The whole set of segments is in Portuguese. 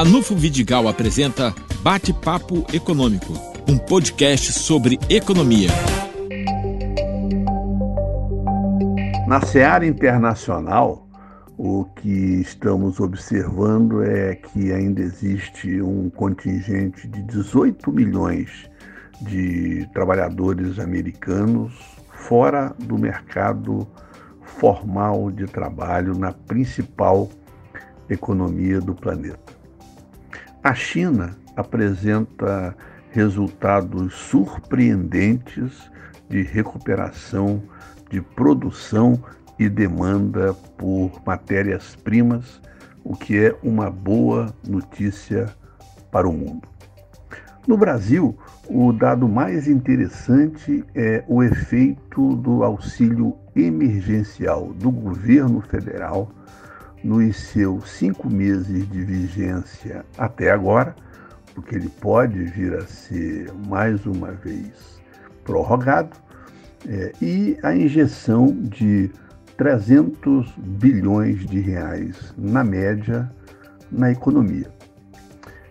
Ranulfo Vidigal apresenta Bate-Papo Econômico, um podcast sobre economia. Na seara internacional, o que estamos observando é que ainda existe um contingente de 18 milhões de trabalhadores americanos fora do mercado formal de trabalho na principal economia do planeta. A China apresenta resultados surpreendentes de recuperação de produção e demanda por matérias-primas, o que é uma boa notícia para o mundo. No Brasil, o dado mais interessante é o efeito do auxílio emergencial do governo federal nos seus cinco meses de vigência até agora, porque ele pode vir a ser mais uma vez prorrogado, é, e a injeção de 300 bilhões de reais, na média, na economia.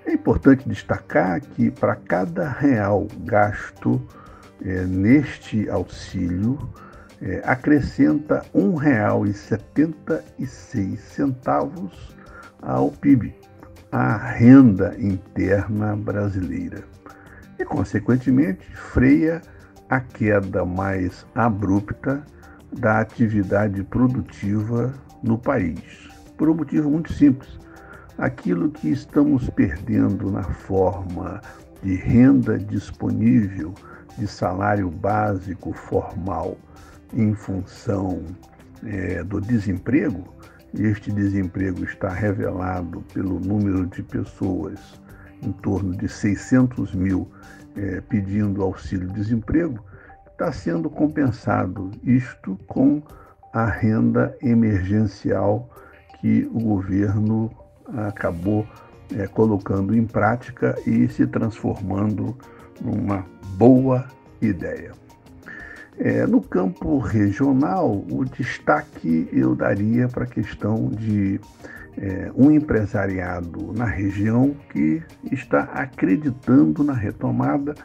É importante destacar que para cada real gasto é, neste auxílio, é, acrescenta R$ 1,76 ao PIB, a renda interna brasileira, e, consequentemente, freia a queda mais abrupta da atividade produtiva no país, por um motivo muito simples. Aquilo que estamos perdendo na forma de renda disponível, de salário básico formal, em função é, do desemprego, este desemprego está revelado pelo número de pessoas, em torno de 600 mil é, pedindo auxílio-desemprego, está sendo compensado isto com a renda emergencial que o governo acabou é, colocando em prática e se transformando numa boa ideia. É, no campo regional, o destaque eu daria para a questão de é, um empresariado na região que está acreditando na retomada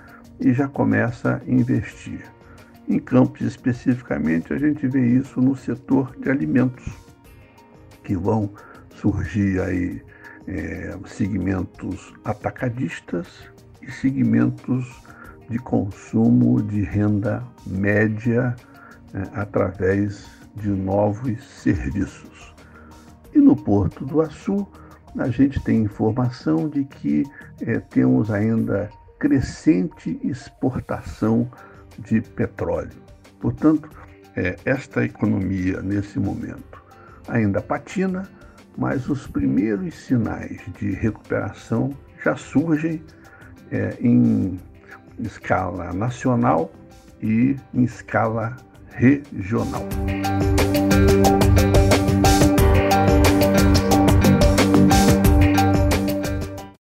e já começa a investir. Em Campos, especificamente, a gente vê isso no setor de alimentos, que vão surgir aí é, segmentos atacadistas e segmentos de consumo de renda média é, através de novos serviços. E no Porto do Açu, a gente tem informação de que é, temos ainda crescente exportação de petróleo. Portanto, é, esta economia, nesse momento, ainda patina, mas os primeiros sinais de recuperação já surgem é, em escala nacional e em escala regional.